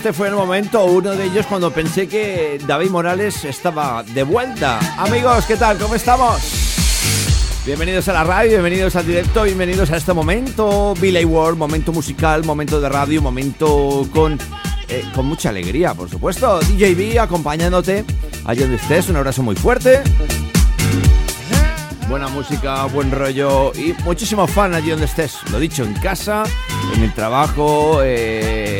este fue el momento, uno de ellos, cuando pensé que David Morales estaba de vuelta. Amigos, ¿qué tal? ¿Cómo estamos? Bienvenidos a la radio, bienvenidos al directo, bienvenidos a este momento, Billy World, momento musical, momento de radio, momento con, eh, con mucha alegría, por supuesto. DJ B acompañándote allá donde estés, un abrazo muy fuerte. Buena música, buen rollo y muchísimo fan allí donde estés. Lo dicho, en casa, en el trabajo, eh,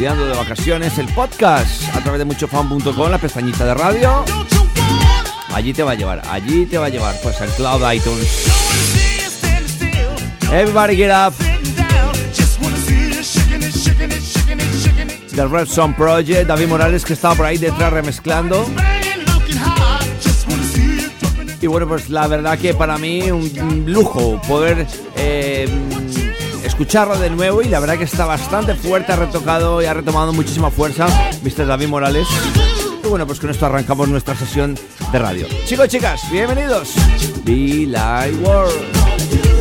estudiando de vacaciones, el podcast a través de muchofan.com, la pestañita de radio. Allí te va a llevar, allí te va a llevar, pues al cloud iTunes. Everybody get up. The Red Song Project, David Morales que estaba por ahí detrás remezclando. Y bueno, pues la verdad que para mí un lujo poder eh, escucharlo de nuevo y la verdad que está bastante fuerte, ha retocado y ha retomado muchísima fuerza, Mr. David Morales. Y bueno, pues con esto arrancamos nuestra sesión de radio. Chicos, chicas, bienvenidos. Be Live World.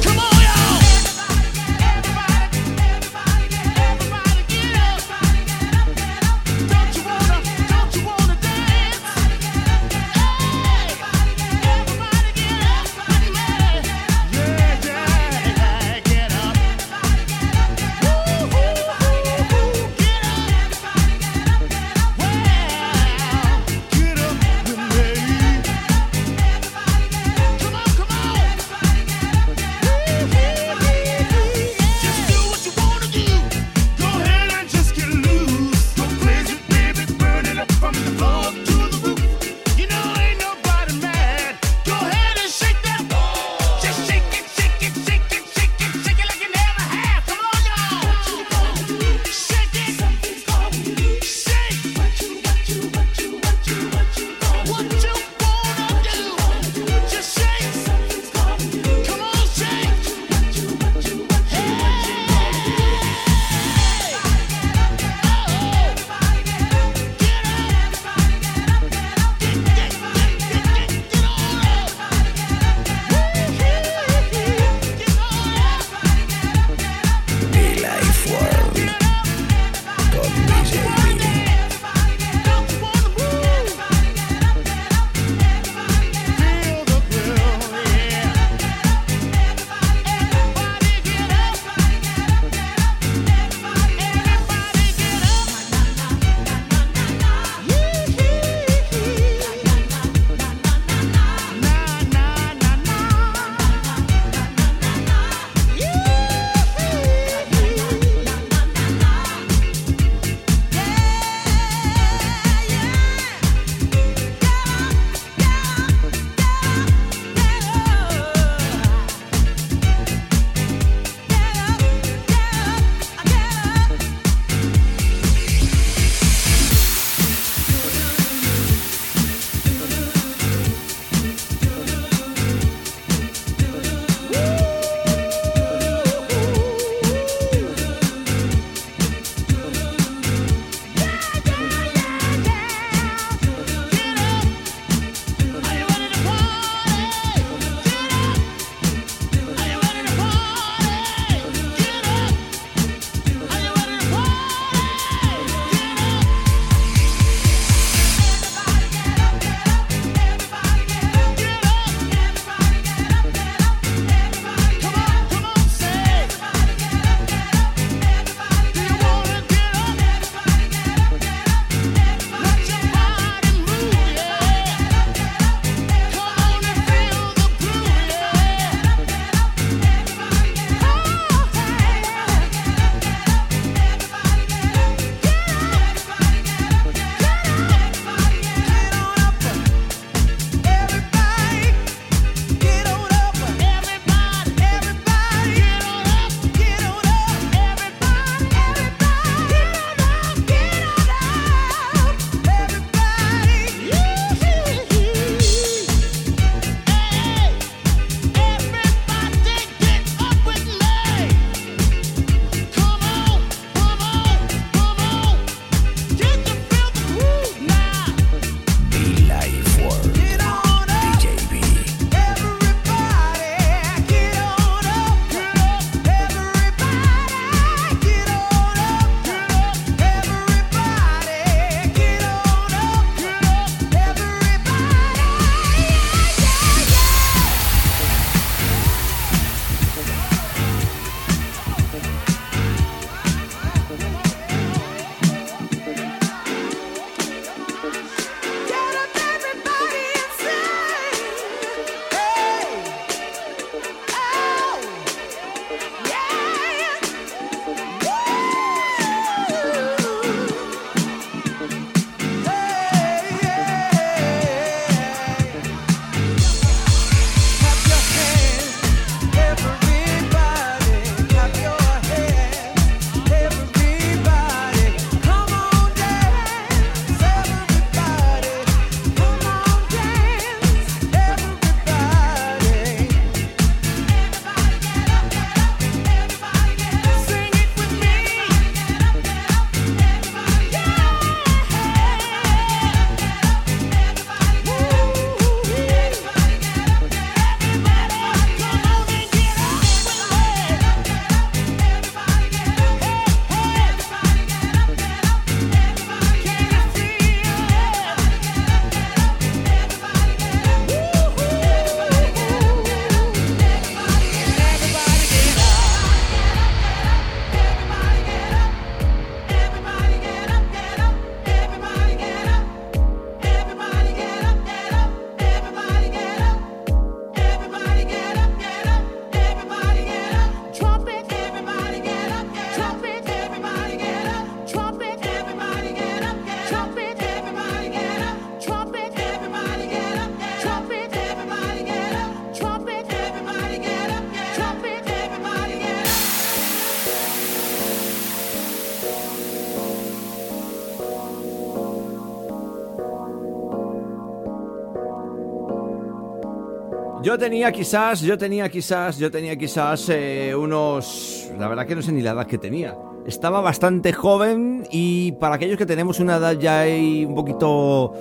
Tenía quizás, yo tenía quizás, yo tenía quizás eh, unos... La verdad que no sé ni la edad que tenía. Estaba bastante joven y para aquellos que tenemos una edad ya ahí un poquito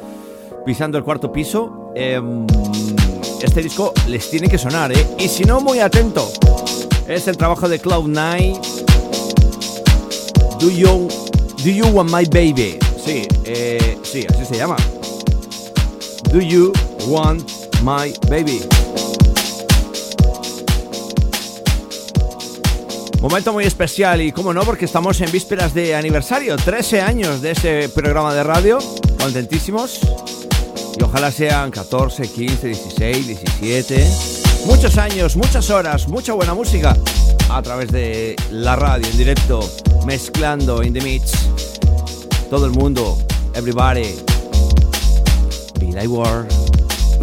pisando el cuarto piso, em, este disco les tiene que sonar, ¿eh? Y si no, muy atento. Es el trabajo de Cloud9. Do you, do you want my baby? Sí, eh, sí, así se llama. Do you want my baby? Momento muy especial y cómo no, porque estamos en vísperas de aniversario, 13 años de ese programa de radio, contentísimos. Y ojalá sean 14, 15, 16, 17. Muchos años, muchas horas, mucha buena música a través de la radio en directo, mezclando in the mix. Todo el mundo, everybody. Be like war.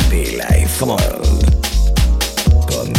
Be Life World con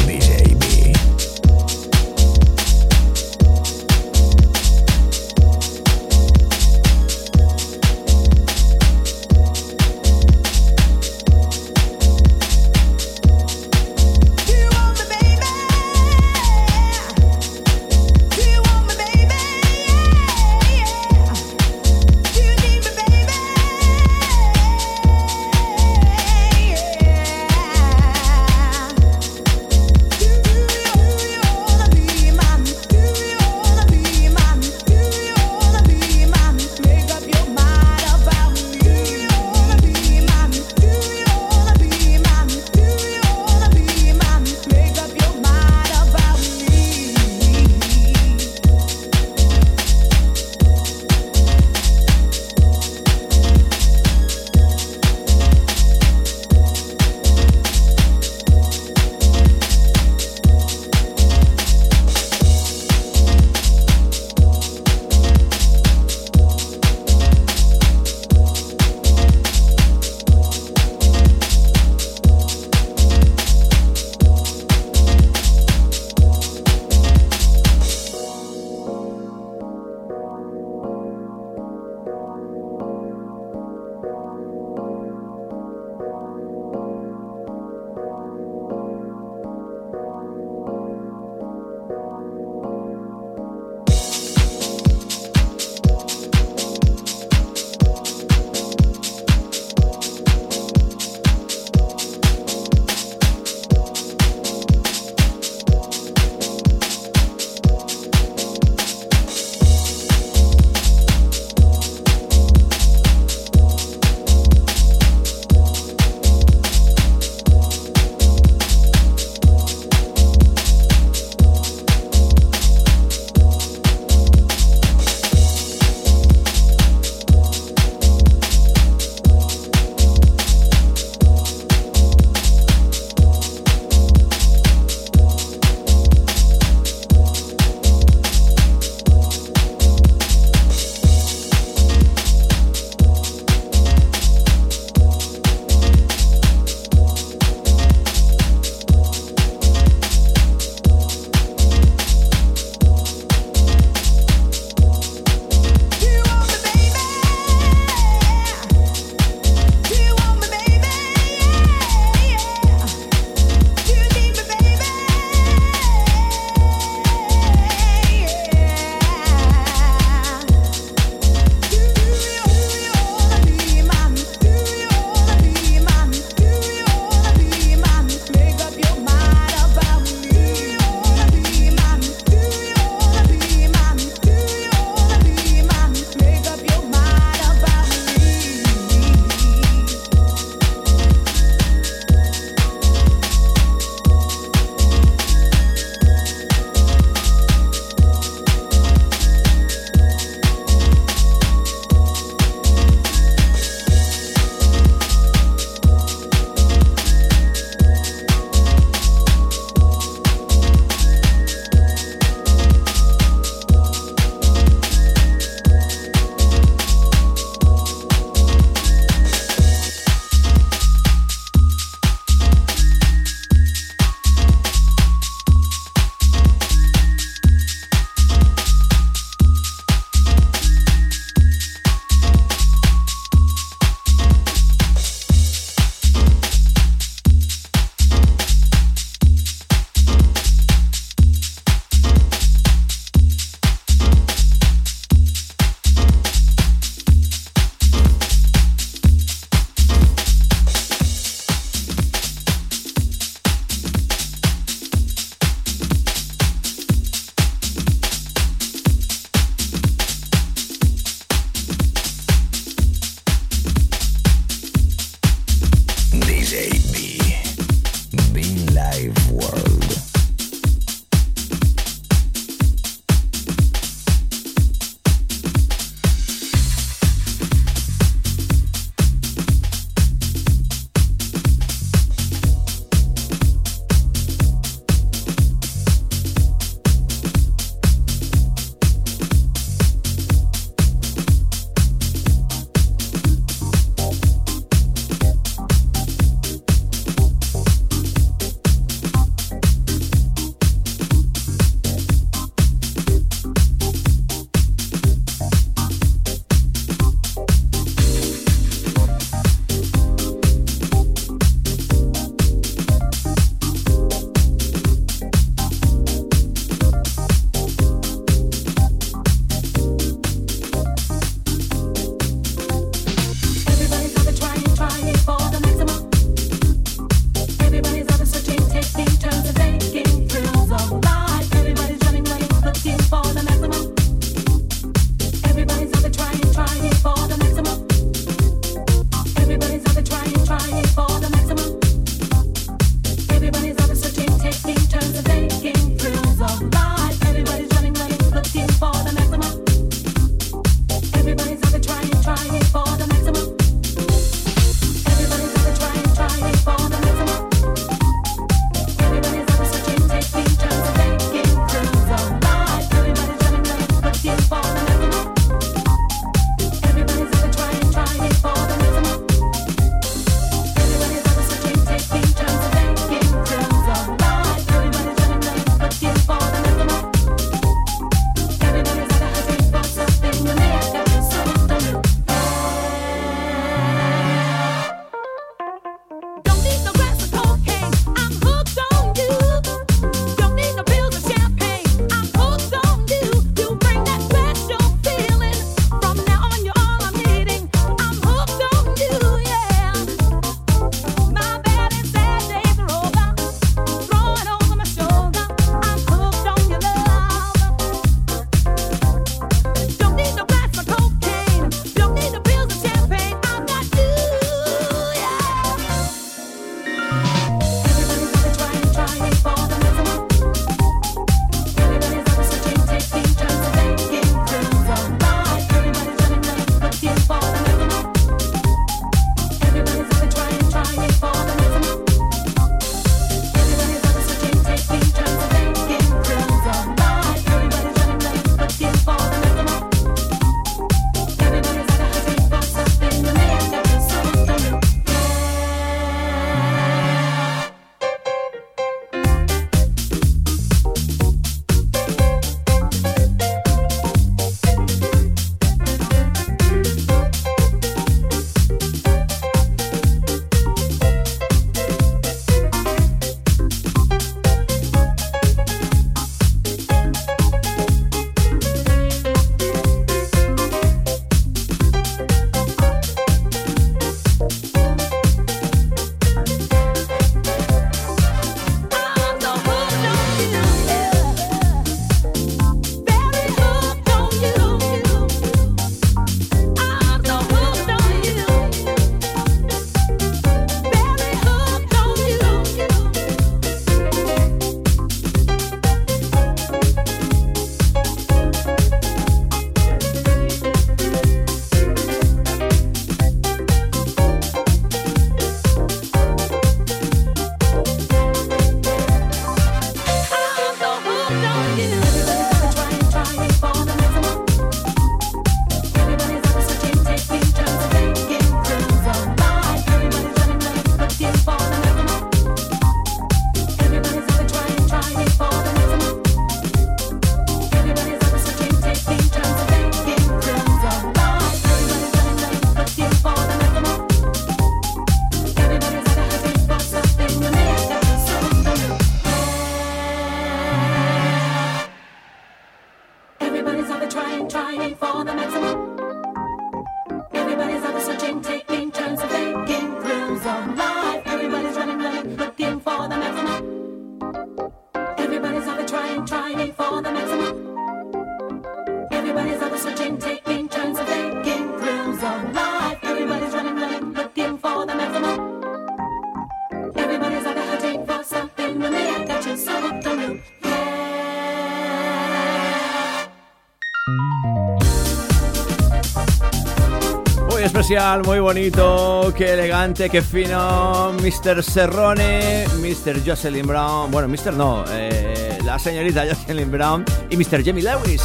especial, muy bonito, qué elegante, qué fino. Mr. Serrone, Mr. Jocelyn Brown. Bueno, Mr. no, eh, la señorita Jocelyn Brown y Mr. Jamie Lewis.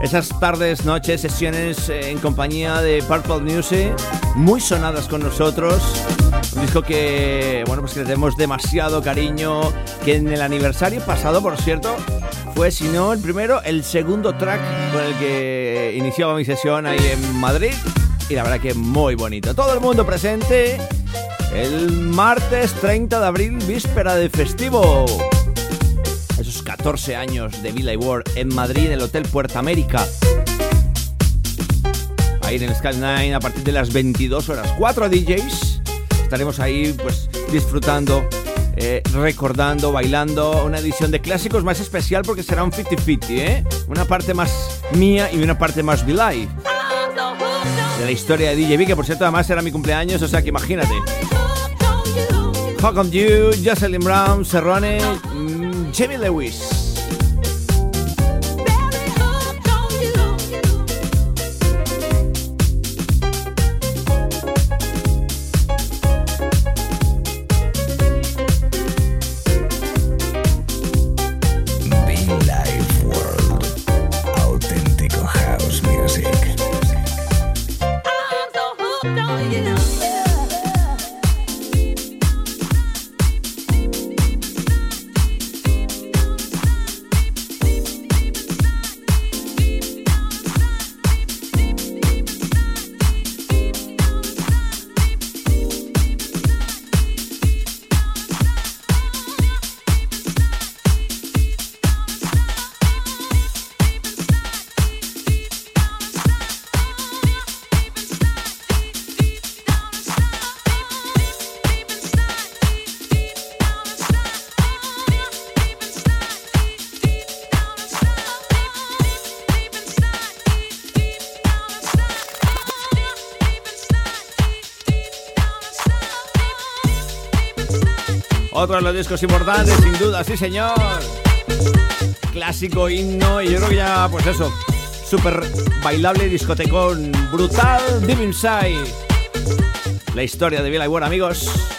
Esas tardes, noches, sesiones eh, en compañía de Purple Music, muy sonadas con nosotros. Un disco que, bueno, pues que le tenemos demasiado cariño. Que en el aniversario pasado, por cierto, fue, si no el primero, el segundo track con el que iniciaba mi sesión ahí en Madrid. Y la verdad que muy bonito. Todo el mundo presente el martes 30 de abril, víspera de festivo. Esos 14 años de Villa World en Madrid, en el Hotel Puerta América. Ahí en el Sky 9 a partir de las 22 horas. Cuatro DJs. Estaremos ahí pues disfrutando, eh, recordando, bailando. Una edición de clásicos más especial porque será un 50-50, ¿eh? Una parte más mía y una parte más so hooked La historia de DJ V, que por cierto además era mi cumpleaños, o sea que imagínate. hooked on you. Jocelyn Brown, Serrone, mm, Jamie Lewis. Discos importantes, sin duda, sí señor. Clásico himno y yo creo que ya, pues eso, súper bailable, discotecón brutal, Deep Inside. La historia de Villa World, amigos.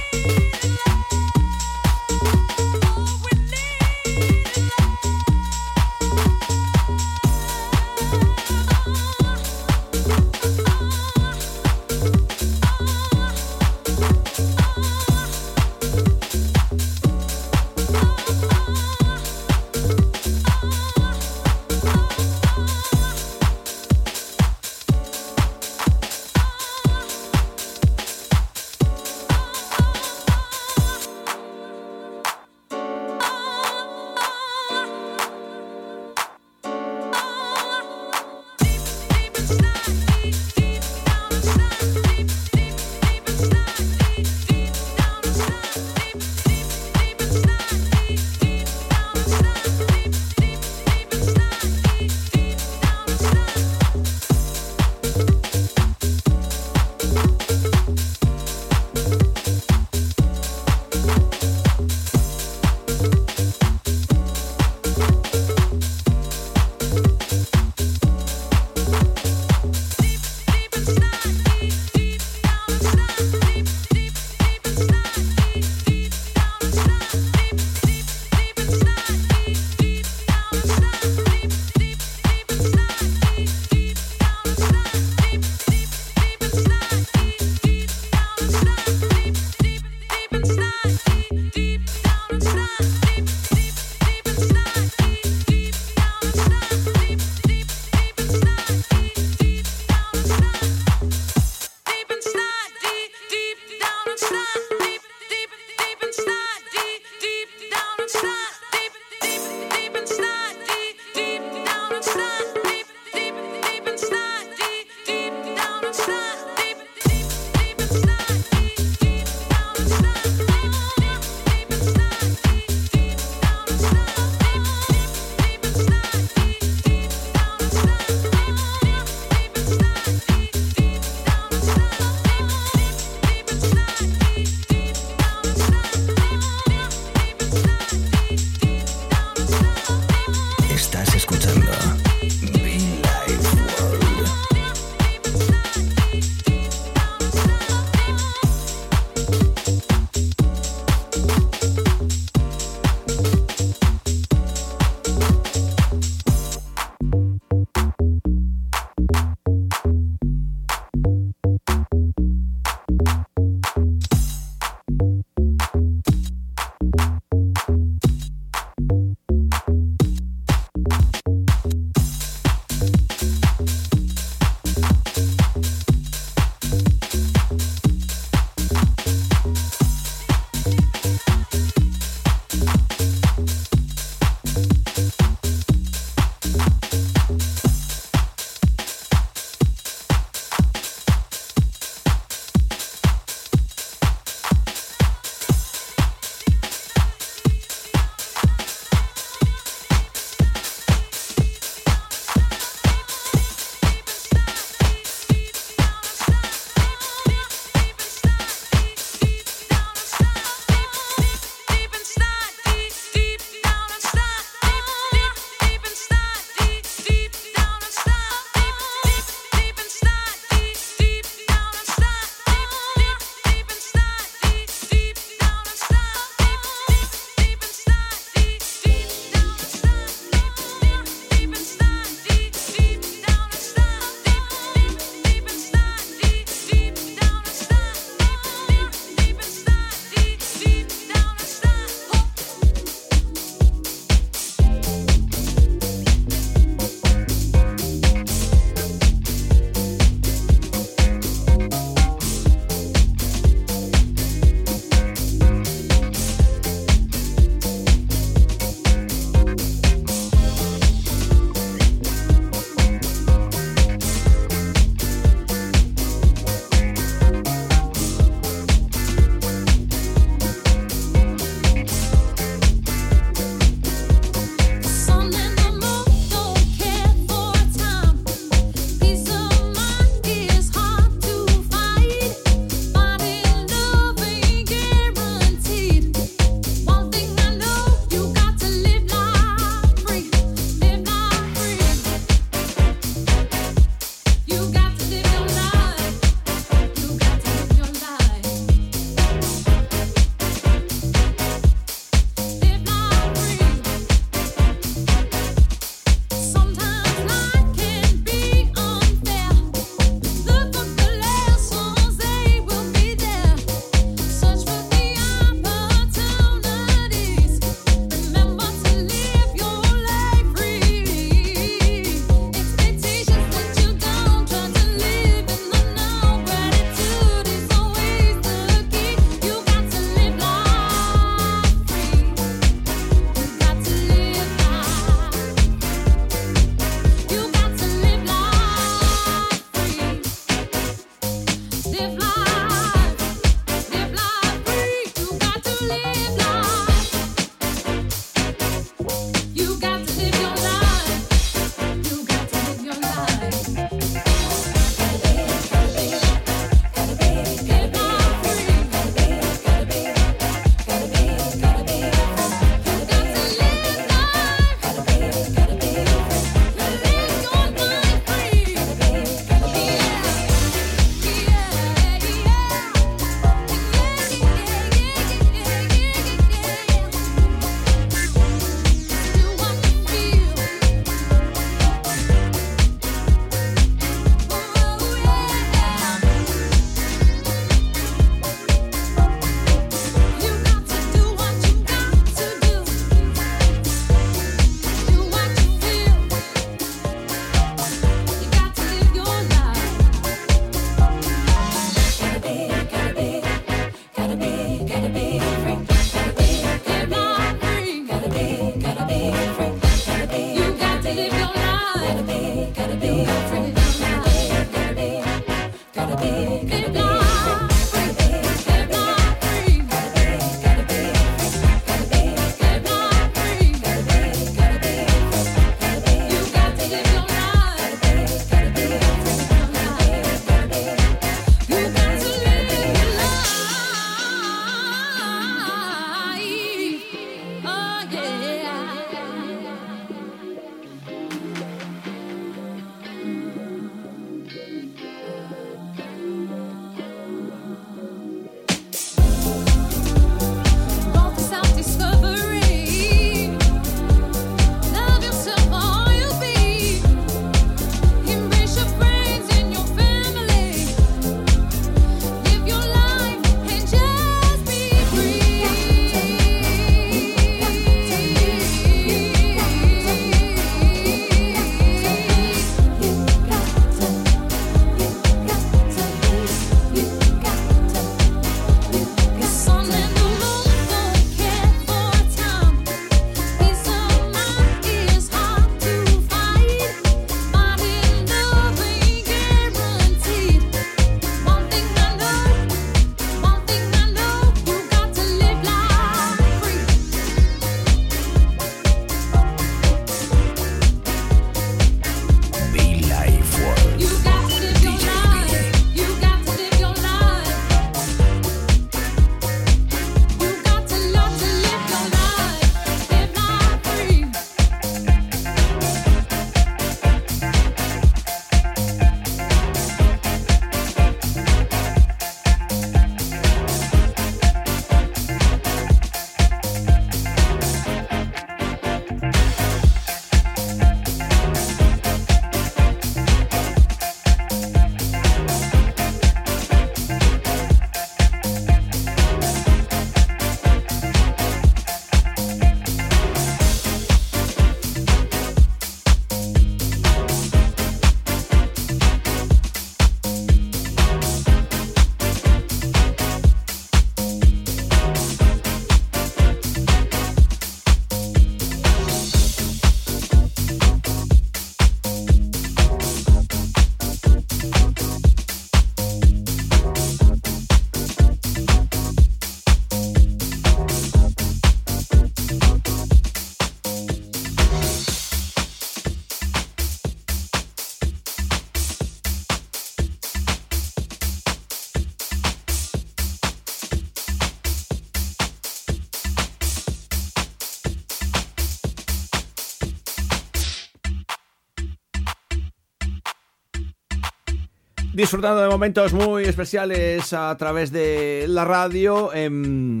Disfrutando de momentos muy especiales a través de la radio. Em,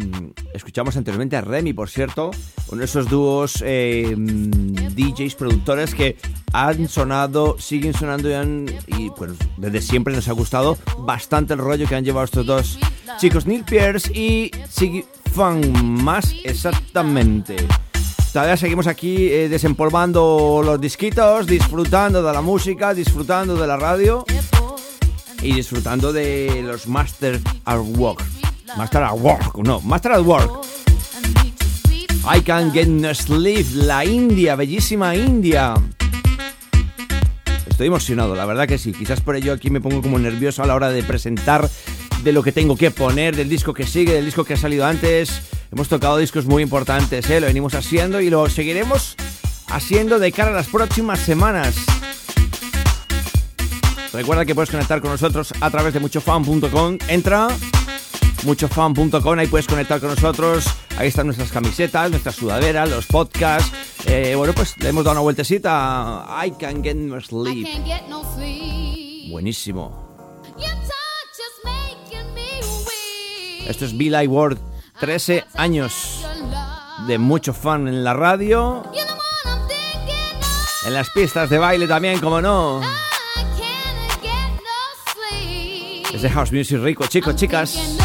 escuchamos anteriormente a Remy, por cierto, uno de esos dúos em, DJs, productores que han sonado, siguen sonando y, han- pues, desde siempre nos ha gustado bastante el rollo que han llevado estos dos chicos, Neil Pierce y Siggy Fan, más exactamente. Todavía seguimos aquí eh, desempolvando los disquitos, disfrutando de la música, disfrutando de la radio y disfrutando de los Master at Work. Master at Work, no, Master at Work. I Can Get No Sleep, la India, bellísima India. Estoy emocionado, la verdad que sí. Quizás por ello aquí me pongo como nervioso a la hora de presentar de lo que tengo que poner, del disco que sigue, del disco que ha salido antes. Hemos tocado discos muy importantes, ¿eh? lo venimos haciendo y lo seguiremos haciendo de cara a las próximas semanas. Recuerda que puedes conectar con nosotros a través de muchofan.com. Entra muchofan.com, ahí puedes conectar con nosotros. Ahí están nuestras camisetas, nuestras sudaderas, los podcasts. Eh, bueno, pues le hemos dado una vueltecita. I can get no sleep. can't get no sleep. Buenísimo. Esto es Be Like World. 13 años de mucho fan en la radio. En las pistas de baile también, como no. Sleep. Es de House Music Rico, chicos, chicas.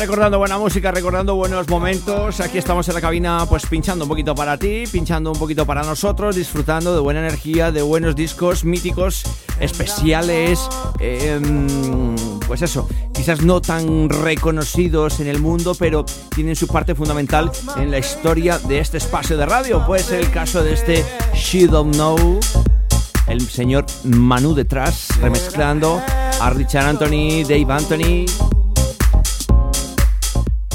Recordando buena música, recordando buenos momentos. Aquí estamos en la cabina, pues pinchando un poquito para ti, pinchando un poquito para nosotros, disfrutando de buena energía, de buenos discos míticos, especiales. eh, pues eso, quizás no tan reconocidos en el mundo, pero tienen su parte fundamental en la historia de este espacio de radio. Pues el caso de este She Don't Know, el señor Manu detrás, remezclando a Richard Anthony, Dave Anthony.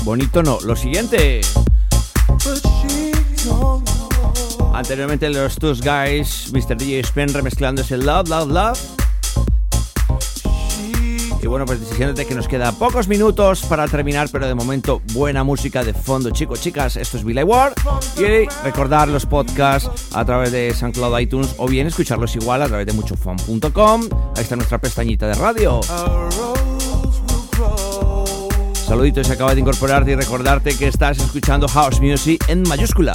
Bonito no, lo siguiente. Anteriormente los Two Guys, Mr. DJ Spen remezclando ese Love, Love, Love. Y bueno, pues diciéndote que nos queda pocos minutos para terminar, pero de momento buena música de fondo, chicos, chicas. Esto es Billy Ward. Y recordar los podcasts a través de SoundCloud iTunes o bien escucharlos igual a través de muchofan.com. Ahí está nuestra pestañita de radio. Saluditos si acabas de incorporarte y recordarte que estás escuchando House Music en mayúscula.